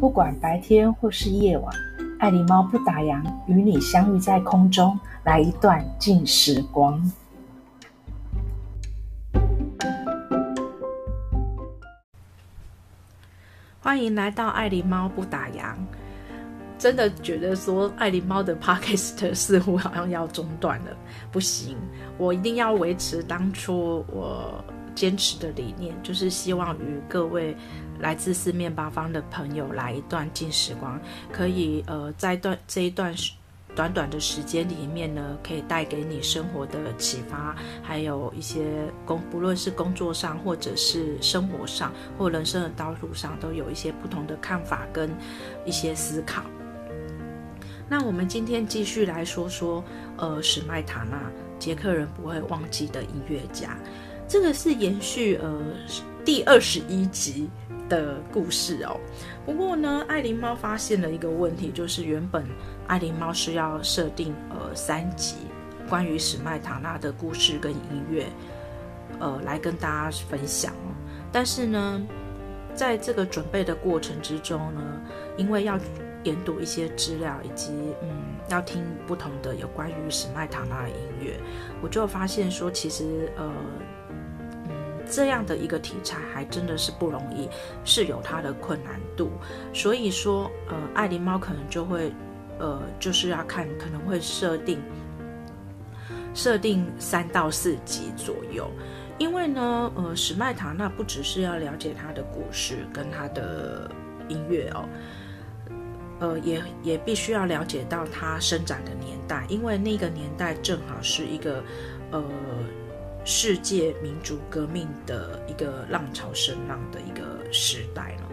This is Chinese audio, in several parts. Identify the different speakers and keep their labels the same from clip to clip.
Speaker 1: 不管白天或是夜晚，爱狸猫不打烊，与你相遇在空中，来一段静时光。
Speaker 2: 欢迎来到爱狸猫不打烊。真的觉得说爱狸猫的 podcast 似乎好像要中断了，不行，我一定要维持当初我坚持的理念，就是希望与各位来自四面八方的朋友来一段静时光，可以呃在段这一段短短的时间里面呢，可以带给你生活的启发，还有一些工不论是工作上或者是生活上或人生的道路上，都有一些不同的看法跟一些思考。那我们今天继续来说说，呃，史麦塔纳，捷克人不会忘记的音乐家。这个是延续呃第二十一集的故事哦。不过呢，爱狸猫发现了一个问题，就是原本爱狸猫是要设定呃三集关于史麦塔纳的故事跟音乐，呃，来跟大家分享哦。但是呢，在这个准备的过程之中呢，因为要研读一些资料，以及嗯，要听不同的有关于史麦塔纳的音乐，我就发现说，其实呃，这样的一个题材还真的是不容易，是有它的困难度。所以说，呃，爱狸猫可能就会，呃，就是要看，可能会设定设定三到四集左右，因为呢，呃，史麦塔那不只是要了解他的故事跟他的音乐哦。呃，也也必须要了解到它生长的年代，因为那个年代正好是一个呃世界民主革命的一个浪潮声浪的一个时代了。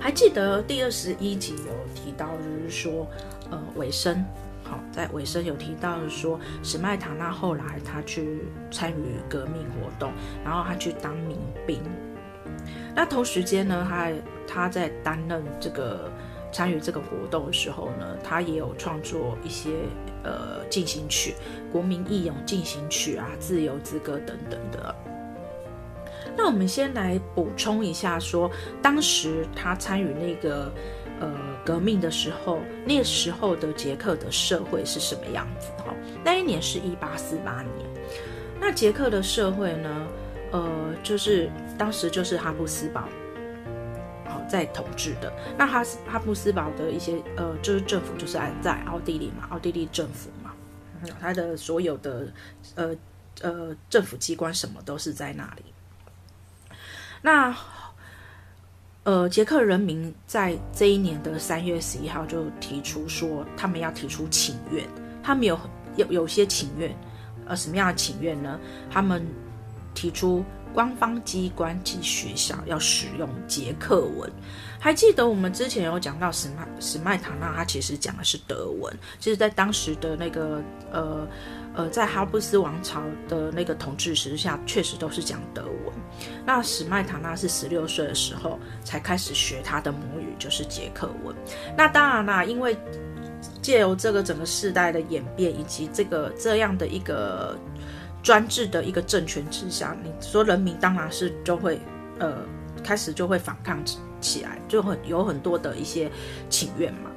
Speaker 2: 还记得第二十一集有提到，就是说，呃，尾声，好，在尾声有提到说，史麦塔纳后来他去参与革命活动，然后他去当民兵。那同时间呢，他他在担任这个。参与这个活动的时候呢，他也有创作一些呃进行曲、国民义勇进行曲啊、自由之歌等等的。那我们先来补充一下说，当时他参与那个呃革命的时候，那时候的捷克的社会是什么样子？哈，那一年是一八四八年。那捷克的社会呢，呃，就是当时就是哈布斯堡。在统治的。那哈斯哈布斯堡的一些呃，就是政府就是在奥地利嘛，奥地利政府嘛，他的所有的呃呃政府机关什么都是在那里。那呃，捷克人民在这一年的三月十一号就提出说，他们要提出请愿，他们有有有些请愿，呃，什么样的请愿呢？他们提出。官方机关及学校要使用捷克文。还记得我们之前有讲到史麦史麦塔纳，他其实讲的是德文。其实，在当时的那个呃呃，在哈布斯王朝的那个统治时下，确实都是讲德文。那史麦塔纳是十六岁的时候才开始学他的母语，就是捷克文。那当然啦，因为借由这个整个世代的演变，以及这个这样的一个。专制的一个政权之下，你说人民当然是就会，呃，开始就会反抗起来，就很有很多的一些请愿嘛。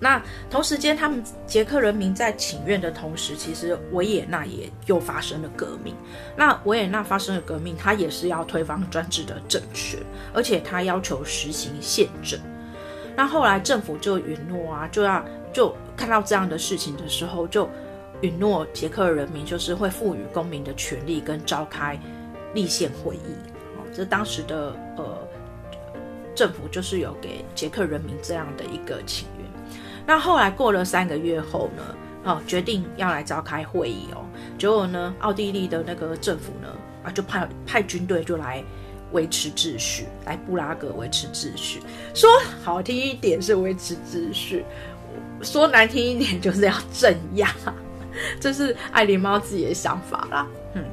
Speaker 2: 那同时间，他们捷克人民在请愿的同时，其实维也纳也又发生了革命。那维也纳发生了革命，他也是要推翻专制的政权，而且他要求实行宪政。那后来政府就允诺啊，就要就看到这样的事情的时候，就。允诺捷克人民就是会赋予公民的权利跟召开立宪会议，哦，这当时的呃政府就是有给捷克人民这样的一个请愿。那后来过了三个月后呢，哦，决定要来召开会议哦，结果呢，奥地利的那个政府呢啊就派派军队就来维持秩序，来布拉格维持秩序。说好听一点是维持秩序，说难听一点就是要镇压。这是爱狸猫自己的想法啦，嗯，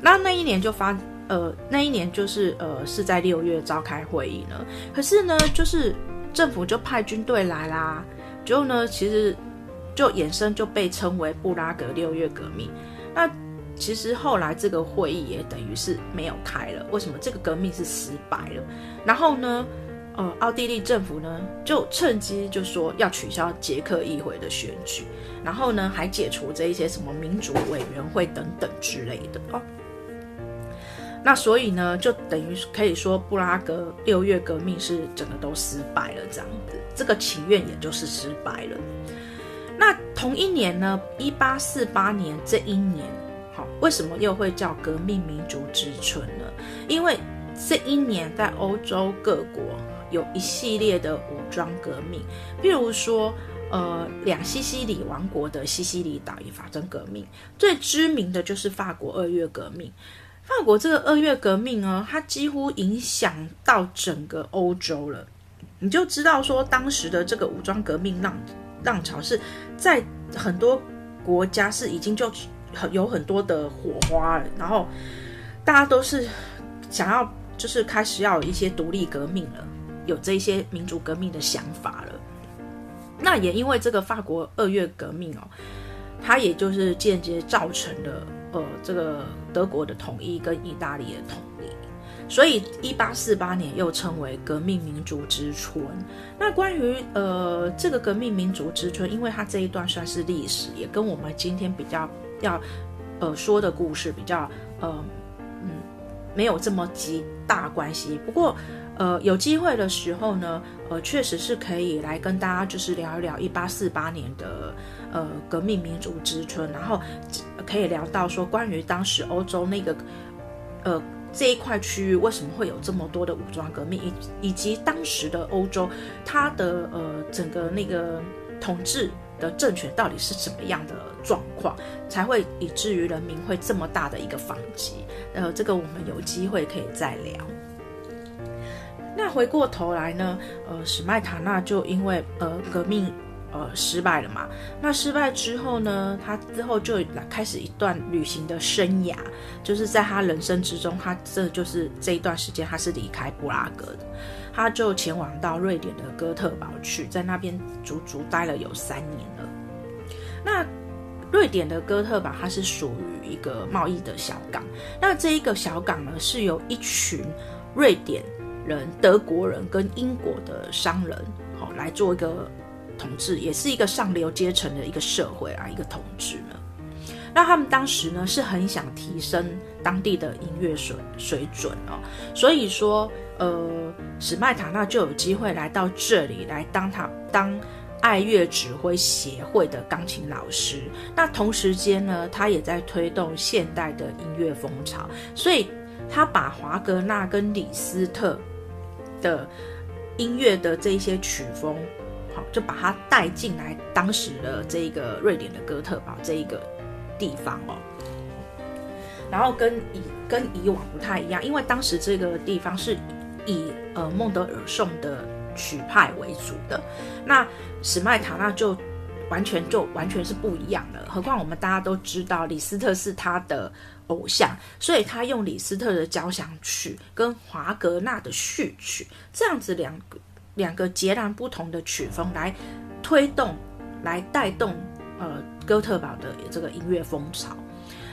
Speaker 2: 那那一年就发，呃，那一年就是呃是在六月召开会议呢，可是呢，就是政府就派军队来啦，之后呢，其实就衍生就被称为布拉格六月革命。那其实后来这个会议也等于是没有开了，为什么？这个革命是失败了。然后呢，呃，奥地利政府呢就趁机就说要取消捷克议会的选举，然后呢还解除这一些什么民主委员会等等之类的哦。那所以呢，就等于可以说布拉格六月革命是整个都失败了，这样子，这个祈愿也就是失败了。那同一年呢，一八四八年这一年，好，为什么又会叫革命民主之春呢？因为这一年在欧洲各国有一系列的武装革命，譬如说，呃，两西西里王国的西西里岛也发生革命，最知名的就是法国二月革命。法国这个二月革命呢，它几乎影响到整个欧洲了。你就知道说，当时的这个武装革命浪浪潮是在很多国家是已经就很有很多的火花了，然后大家都是想要就是开始要一些独立革命了，有这些民主革命的想法了。那也因为这个法国二月革命哦，它也就是间接造成了。呃，这个德国的统一跟意大利的统一，所以一八四八年又称为革命民主之春。那关于呃这个革命民主之春，因为它这一段算是历史，也跟我们今天比较要呃说的故事比较呃嗯没有这么极大关系。不过呃有机会的时候呢，呃确实是可以来跟大家就是聊一聊一八四八年的。呃，革命民主之春，然后可以聊到说关于当时欧洲那个呃这一块区域为什么会有这么多的武装革命，以以及当时的欧洲它的呃整个那个统治的政权到底是什么样的状况，才会以至于人民会这么大的一个反击。呃，这个我们有机会可以再聊。那回过头来呢，呃，史麦塔纳就因为呃革命。呃，失败了嘛？那失败之后呢？他之后就来开始一段旅行的生涯，就是在他人生之中，他这就是这一段时间，他是离开布拉格的，他就前往到瑞典的哥特堡去，在那边足足待了有三年了。那瑞典的哥特堡，它是属于一个贸易的小港。那这一个小港呢，是由一群瑞典人、德国人跟英国的商人，好来做一个。统治也是一个上流阶层的一个社会啊，一个统治呢。那他们当时呢是很想提升当地的音乐水水准哦，所以说呃，史麦塔纳就有机会来到这里来当他当爱乐指挥协会的钢琴老师。那同时间呢，他也在推动现代的音乐风潮，所以他把华格纳跟李斯特的音乐的这一些曲风。好就把它带进来，当时的这个瑞典的哥特堡这一个地方哦，然后跟以跟以往不太一样，因为当时这个地方是以呃孟德尔颂的曲派为主的，那史麦塔纳就完全就完全是不一样的。何况我们大家都知道李斯特是他的偶像，所以他用李斯特的交响曲跟华格纳的序曲这样子两。两个截然不同的曲风来推动、来带动呃哥特堡的这个音乐风潮。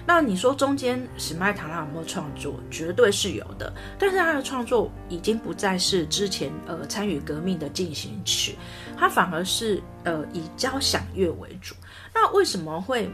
Speaker 2: 那你说中间史麦塔拉有没有创作？绝对是有的，但是他的创作已经不再是之前呃参与革命的进行曲，他反而是呃以交响乐为主。那为什么会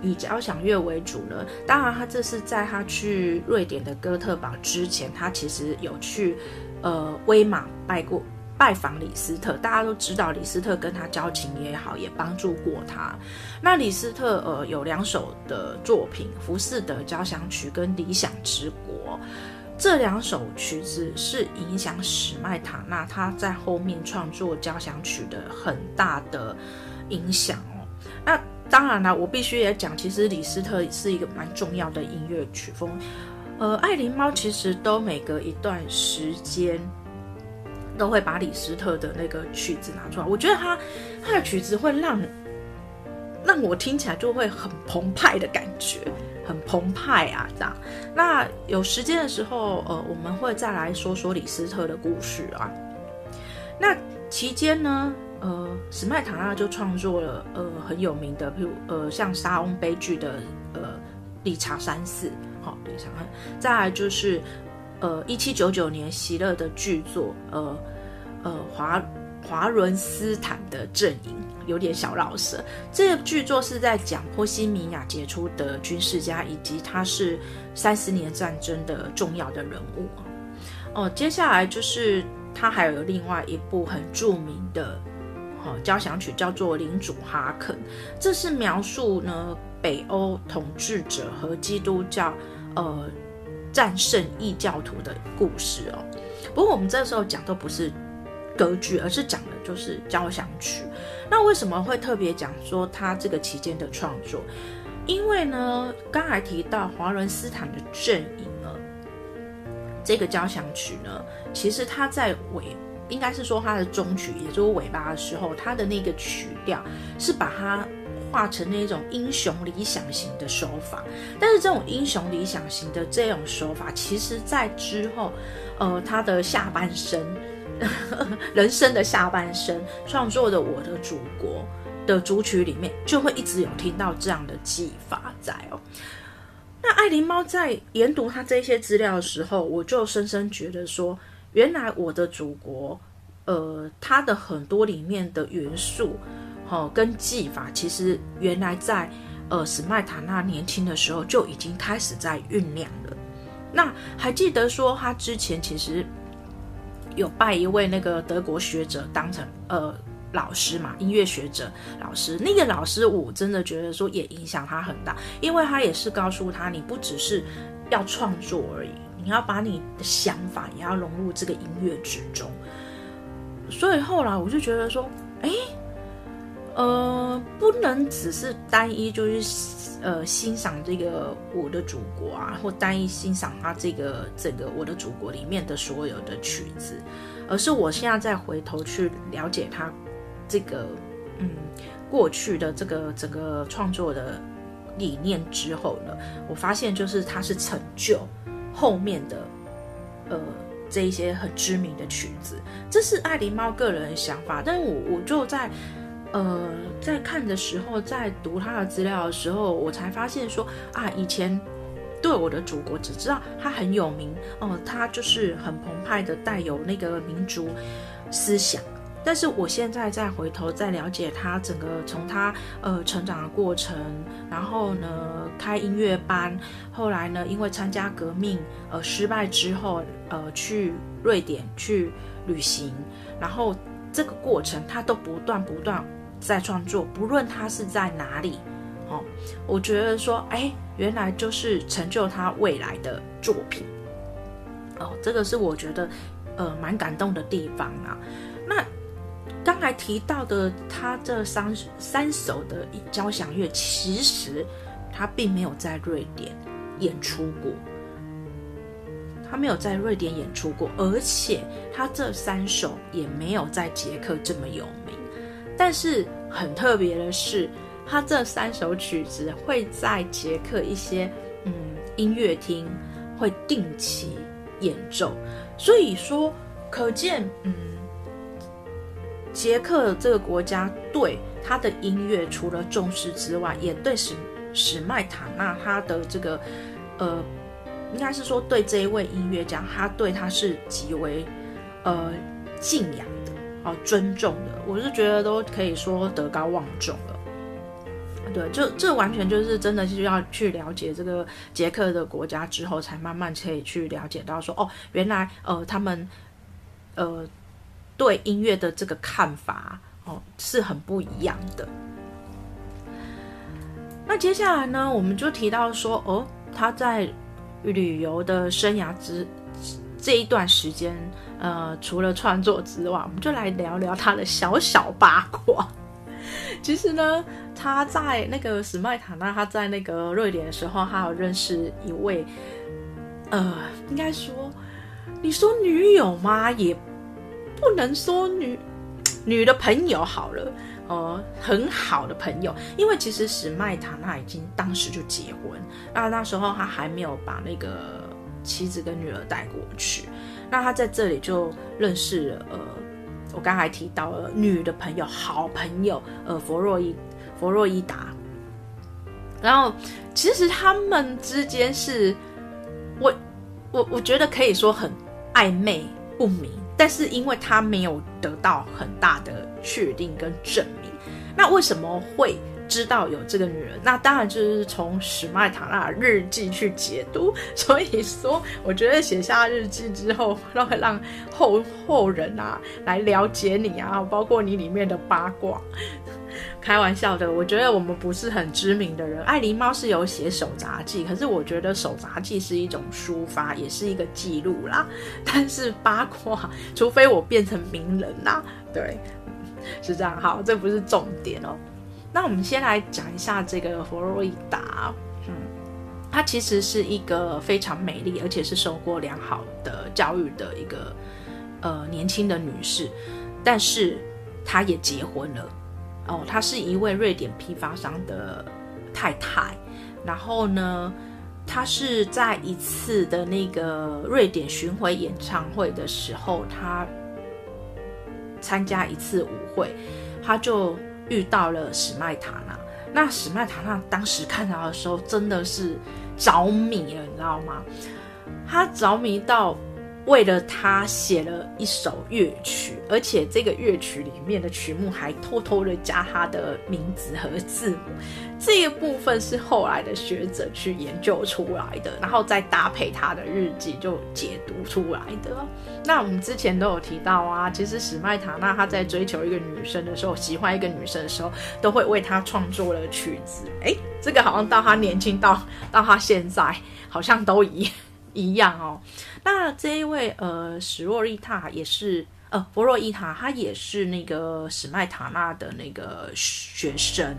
Speaker 2: 以交响乐为主呢？当然，他这是在他去瑞典的哥特堡之前，他其实有去呃威玛拜过。拜访李斯特，大家都知道李斯特跟他交情也好，也帮助过他。那李斯特呃有两首的作品，《浮士德交响曲》跟《理想之国》，这两首曲子是影响史麦塔纳他在后面创作交响曲的很大的影响哦。那当然了，我必须也讲，其实李斯特是一个蛮重要的音乐曲风。呃，爱琳猫其实都每隔一段时间。都会把李斯特的那个曲子拿出来，我觉得他他的曲子会让让我听起来就会很澎湃的感觉，很澎湃啊，这样。那有时间的时候，呃，我们会再来说说李斯特的故事啊。那期间呢，呃，史麦塔纳就创作了呃很有名的，譬如呃像莎翁悲剧的呃理查三世，好，理查三，再来就是。呃，一七九九年席勒的剧作，呃，呃华华伦斯坦的阵营，有点小老舌。这个剧作是在讲波西米亚杰出的军事家，以及他是三十年战争的重要的人物。哦，接下来就是他还有另外一部很著名的。哦，交响曲叫做《领主哈肯》，这是描述呢北欧统治者和基督教呃战胜异教徒的故事哦。不过我们这时候讲都不是歌剧，而是讲的就是交响曲。那为什么会特别讲说他这个期间的创作？因为呢，刚才提到华伦斯坦的阵营呢，这个交响曲呢，其实它在尾。应该是说他的终曲，也就是尾巴的时候，他的那个曲调是把它化成那种英雄理想型的手法。但是这种英雄理想型的这种手法，其实在之后，呃，他的下半生，人生的下半生创作的《我的祖国》的主曲里面，就会一直有听到这样的技法在哦。那爱琳猫在研读他这些资料的时候，我就深深觉得说。原来我的祖国，呃，它的很多里面的元素，哦，跟技法，其实原来在呃史麦塔纳年轻的时候就已经开始在酝酿了。那还记得说他之前其实有拜一位那个德国学者当成呃老师嘛，音乐学者老师。那个老师我真的觉得说也影响他很大，因为他也是告诉他，你不只是要创作而已。你要把你的想法也要融入这个音乐之中，所以后来我就觉得说，哎，呃，不能只是单一就是呃欣赏这个我的祖国啊，或单一欣赏他这个整个我的祖国里面的所有的曲子，而是我现在再回头去了解他这个嗯过去的这个整个创作的理念之后呢，我发现就是他是成就。后面的，呃，这一些很知名的曲子，这是爱狸猫个人的想法。但是我我就在，呃，在看的时候，在读他的资料的时候，我才发现说啊，以前对我的祖国只知道他很有名哦，他就是很澎湃的，带有那个民族思想。但是我现在再回头再了解他整个从他呃成长的过程，然后呢开音乐班，后来呢因为参加革命呃失败之后呃去瑞典去旅行，然后这个过程他都不断不断在创作，不论他是在哪里，哦，我觉得说哎原来就是成就他未来的作品，哦，这个是我觉得呃蛮感动的地方啊，那。刚才提到的他这三三首的交响乐，其实他并没有在瑞典演出过，他没有在瑞典演出过，而且他这三首也没有在捷克这么有名。但是很特别的是，他这三首曲子会在捷克一些嗯音乐厅会定期演奏，所以说可见嗯。捷克这个国家对他的音乐除了重视之外，也对史史麦塔纳他的这个，呃，应该是说对这一位音乐家，他对他是极为呃敬仰哦，尊重的。我是觉得都可以说德高望重了。对，就这完全就是真的是要去了解这个捷克的国家之后，才慢慢可以去了解到说，哦，原来呃他们呃。对音乐的这个看法哦，是很不一样的。那接下来呢，我们就提到说，哦，他在旅游的生涯之这一段时间，呃，除了创作之外，我们就来聊聊他的小小八卦。其实呢，他在那个史麦塔纳，他在那个瑞典的时候，他有认识一位，呃，应该说，你说女友吗？也。不能说女女的朋友好了，呃，很好的朋友，因为其实史麦塔纳已经当时就结婚，那那时候他还没有把那个妻子跟女儿带过去，那他在这里就认识了，呃，我刚才提到了女的朋友，好朋友，呃，弗洛伊弗洛伊达，然后其实他们之间是，我我我觉得可以说很暧昧。不明，但是因为他没有得到很大的确定跟证明，那为什么会知道有这个女人？那当然就是从史麦塔纳日记去解读。所以说，我觉得写下日记之后，让让后后人啊来了解你啊，包括你里面的八卦。开玩笑的，我觉得我们不是很知名的人。爱狸猫是有写手札记，可是我觉得手札记是一种抒发，也是一个记录啦。但是八卦，除非我变成名人啦，对，是这样。好，这不是重点哦。那我们先来讲一下这个佛洛伊达，嗯，她其实是一个非常美丽，而且是受过良好的教育的一个呃年轻的女士，但是她也结婚了。哦，她是一位瑞典批发商的太太，然后呢，她是在一次的那个瑞典巡回演唱会的时候，她参加一次舞会，她就遇到了史麦塔纳。那史麦塔纳当时看到的时候，真的是着迷了，你知道吗？她着迷到。为了他写了一首乐曲，而且这个乐曲里面的曲目还偷偷的加他的名字和字母。这一部分是后来的学者去研究出来的，然后再搭配他的日记就解读出来的。那我们之前都有提到啊，其实史麦塔纳他在追求一个女生的时候，喜欢一个女生的时候，都会为她创作了曲子。诶，这个好像到他年轻到到他现在，好像都一样一样哦。那这一位呃史洛伊塔也是呃弗洛伊塔，他也是那个史麦塔纳的那个学生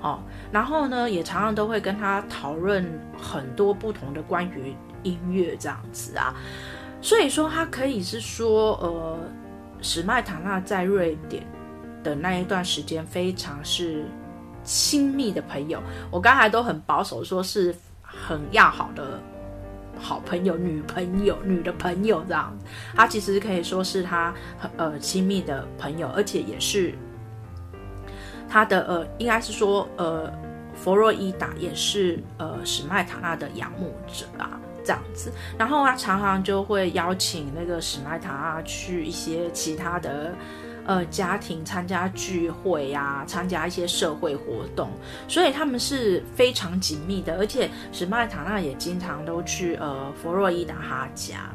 Speaker 2: 哦，然后呢也常常都会跟他讨论很多不同的关于音乐这样子啊，所以说他可以是说呃史麦塔纳在瑞典的那一段时间非常是亲密的朋友，我刚才都很保守说是很要好的。好朋友、女朋友、女的朋友这样，他其实可以说是他呃亲密的朋友，而且也是他的呃，应该是说呃，佛洛伊达也是呃史麦塔纳的仰慕者啊，这样子。然后他常常就会邀请那个史麦塔纳去一些其他的。呃，家庭参加聚会呀、啊，参加一些社会活动，所以他们是非常紧密的。而且史麦塔纳也经常都去呃佛洛伊达他家。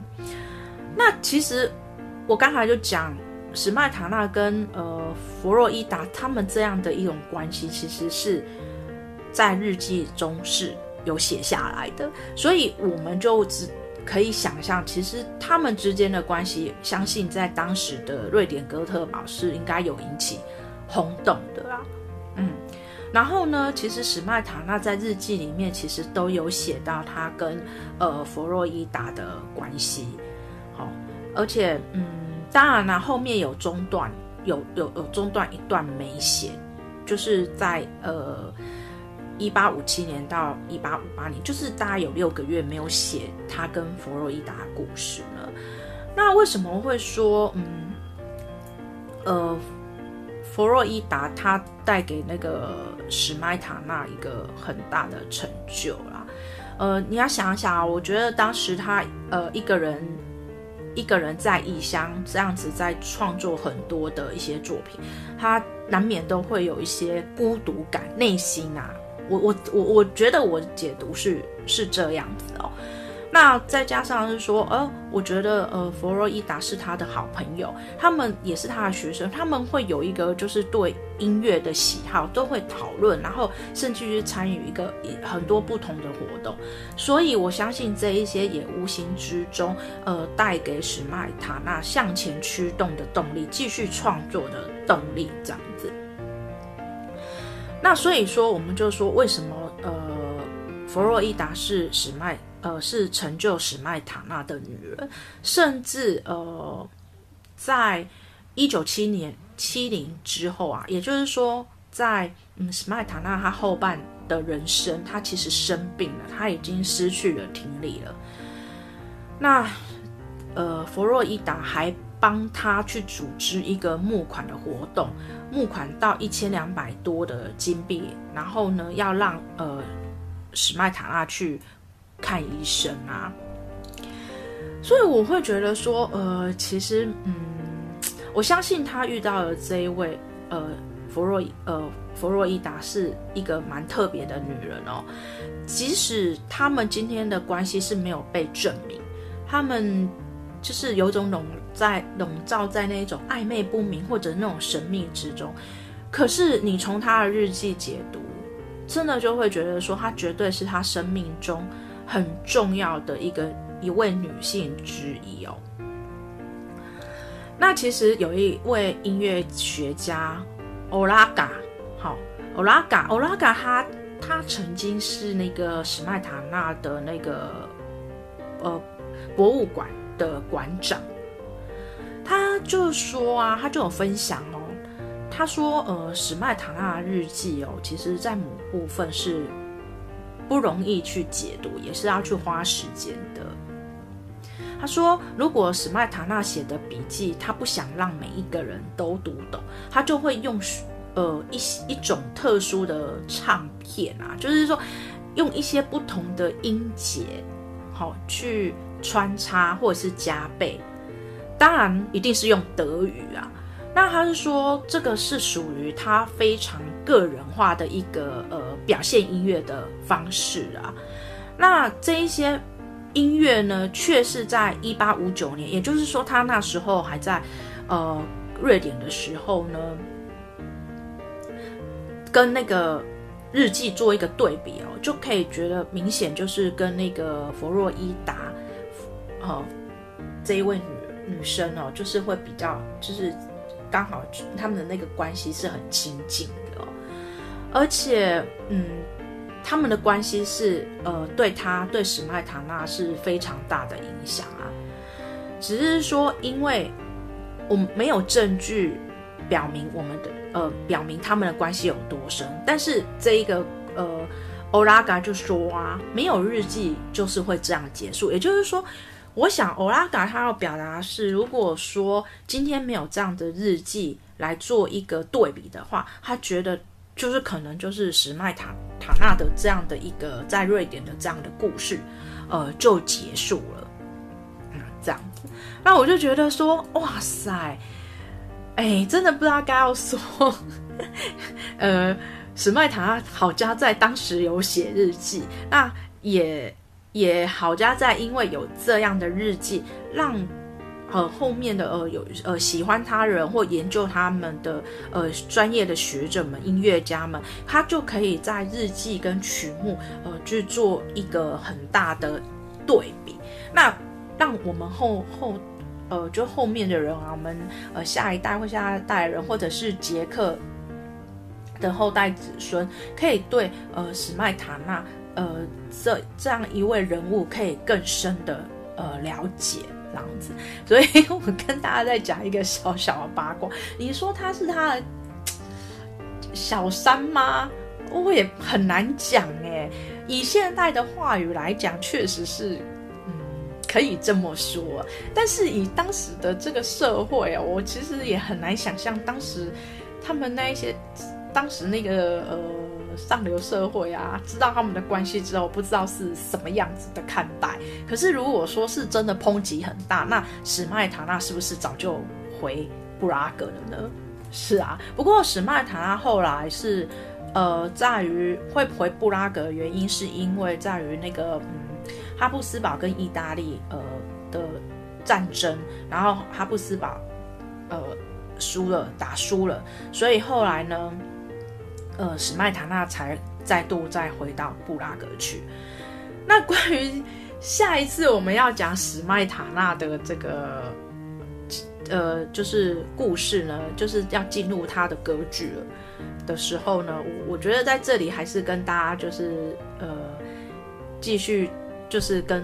Speaker 2: 那其实我刚才就讲史麦塔纳跟呃佛洛伊达他们这样的一种关系，其实是在日记中是有写下来的，所以我们就只。可以想象，其实他们之间的关系，相信在当时的瑞典哥特堡是应该有引起轰动的啊。嗯，然后呢，其实史麦塔纳在日记里面其实都有写到他跟呃佛洛伊达的关系。好、而且嗯，当然了，后面有中断，有有有中断一段没写，就是在呃。一八五七年到一八五八年，就是大概有六个月没有写他跟弗洛伊达的故事了。那为什么会说，嗯，呃，弗洛伊达他带给那个史麦塔纳一个很大的成就啦？呃，你要想一想啊，我觉得当时他呃一个人一个人在异乡这样子在创作很多的一些作品，他难免都会有一些孤独感，内心啊。我我我我觉得我解读是是这样子哦，那再加上是说，呃，我觉得呃，佛洛伊达是他的好朋友，他们也是他的学生，他们会有一个就是对音乐的喜好，都会讨论，然后甚至去参与一个很多不同的活动，所以我相信这一些也无形之中，呃，带给史麦塔纳向前驱动的动力，继续创作的动力，这样。那所以说，我们就说，为什么呃，佛洛伊达是史麦呃是成就史麦塔纳的女人，甚至呃，在一九七年七零之后啊，也就是说在，嗯史麦塔纳他后半的人生，他其实生病了，他已经失去了听力了。那呃，佛洛伊达还。帮他去组织一个募款的活动，募款到一千两百多的金币，然后呢，要让呃史麦塔纳去看医生啊。所以我会觉得说，呃，其实，嗯，我相信他遇到的这一位，呃，弗洛，呃，弗洛伊达是一个蛮特别的女人哦。即使他们今天的关系是没有被证明，他们就是有种笼在笼罩在那种暧昧不明或者那种神秘之中。可是你从他的日记解读，真的就会觉得说，他绝对是他生命中很重要的一个。一位女性之一哦。那其实有一位音乐学家欧拉嘎，好，欧拉嘎，欧拉嘎，他他曾经是那个史麦塔纳的那个呃博物馆的馆长。他就说啊，他就有分享哦，他说呃，史麦塔纳日记哦，其实在某部分是不容易去解读，也是要去花时间的。他说：“如果史麦塔纳写的笔记，他不想让每一个人都读懂，他就会用呃一一种特殊的唱片啊，就是说用一些不同的音节，好、去穿插或者是加倍。当然，一定是用德语啊。那他是说，这个是属于他非常个人化的一个呃表现音乐的方式啊。那这一些。”音乐呢，却是在一八五九年，也就是说，他那时候还在呃瑞典的时候呢，跟那个日记做一个对比哦，就可以觉得明显就是跟那个弗洛伊达，呃，这一位女女生哦，就是会比较，就是刚好他们的那个关系是很亲近的哦，而且嗯。他们的关系是，呃，对他对史麦塔纳是非常大的影响啊。只是说，因为我没有证据表明我们的，呃，表明他们的关系有多深。但是这一个，呃，欧拉嘎就说啊，没有日记就是会这样结束。也就是说，我想欧拉嘎他要表达的是，如果说今天没有这样的日记来做一个对比的话，他觉得。就是可能就是史麦塔塔纳的这样的一个在瑞典的这样的故事，呃，就结束了，嗯，这样子。那我就觉得说，哇塞，哎，真的不知道该要说，呃，史麦塔纳好家在当时有写日记，那也也好家在因为有这样的日记让。呃，后面的呃有呃喜欢他人或研究他们的呃专业的学者们、音乐家们，他就可以在日记跟曲目呃去做一个很大的对比。那让我们后后呃就后面的人啊，我们呃下一代或下一代人，或者是杰克的后代子孙，可以对呃史麦塔纳呃这这样一位人物可以更深的呃了解。这样子，所以我跟大家再讲一个小小的八卦。你说他是他的小三吗？我也很难讲哎。以现代的话语来讲，确实是，嗯，可以这么说。但是以当时的这个社会啊，我其实也很难想象当时他们那一些，当时那个呃。上流社会啊，知道他们的关系之后，不知道是什么样子的看待。可是如果说是真的抨击很大，那史麦塔纳是不是早就回布拉格了呢？是啊，不过史麦塔纳后来是，呃，在于会回布拉格原因，是因为在于那个嗯，哈布斯堡跟意大利呃的战争，然后哈布斯堡呃输了，打输了，所以后来呢。呃，史麦塔纳才再度再回到布拉格去。那关于下一次我们要讲史麦塔纳的这个呃，就是故事呢，就是要进入他的歌剧了的时候呢，我我觉得在这里还是跟大家就是呃，继续就是跟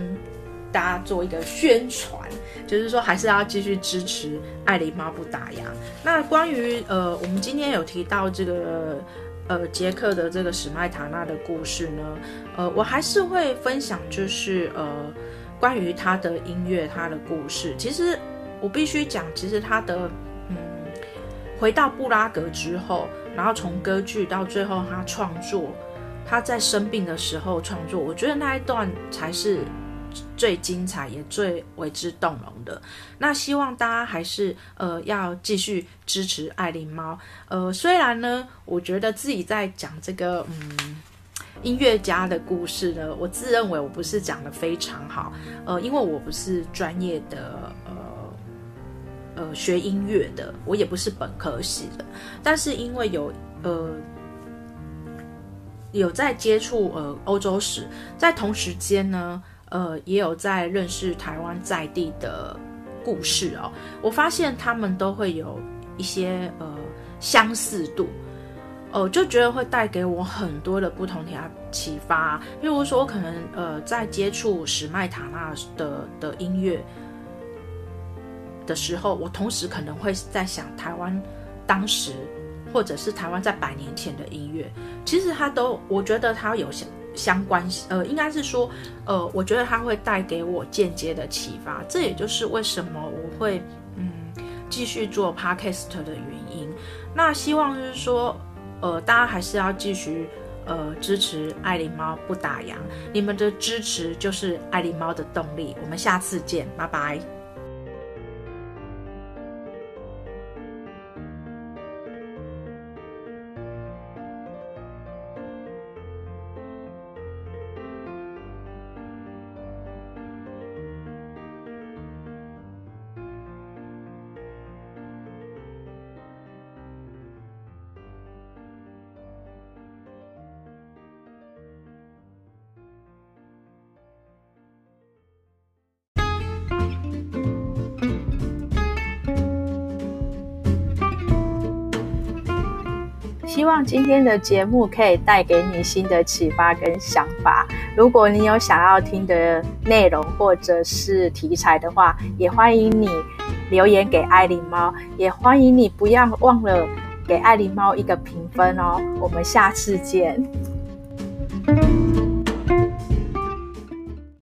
Speaker 2: 大家做一个宣传，就是说还是要继续支持爱狸猫不打烊。那关于呃，我们今天有提到这个。呃，杰克的这个史麦塔纳的故事呢，呃，我还是会分享，就是呃，关于他的音乐，他的故事。其实我必须讲，其实他的嗯，回到布拉格之后，然后从歌剧到最后他创作，他在生病的时候创作，我觉得那一段才是最精彩也最为之动容的。那希望大家还是呃要继续支持爱琳猫。呃，虽然呢，我觉得自己在讲这个嗯音乐家的故事呢，我自认为我不是讲得非常好。呃，因为我不是专业的呃呃学音乐的，我也不是本科系的，但是因为有呃。有在接触呃欧洲史，在同时间呢，呃也有在认识台湾在地的故事哦。我发现他们都会有一些呃相似度，哦、呃，就觉得会带给我很多的不同的启发。譬如说，我可能呃在接触史麦塔纳的的音乐的时候，我同时可能会在想台湾当时。或者是台湾在百年前的音乐，其实它都，我觉得它有相相关，呃，应该是说，呃，我觉得它会带给我间接的启发，这也就是为什么我会嗯继续做 Podcast 的原因。那希望就是说，呃，大家还是要继续呃支持爱琳猫不打烊，你们的支持就是爱琳猫的动力。我们下次见，拜拜。
Speaker 1: 希望今天的节目可以带给你新的启发跟想法。如果你有想要听的内容或者是题材的话，也欢迎你留言给爱琳猫，也欢迎你不要忘了给爱琳猫一个评分哦。我们下次见。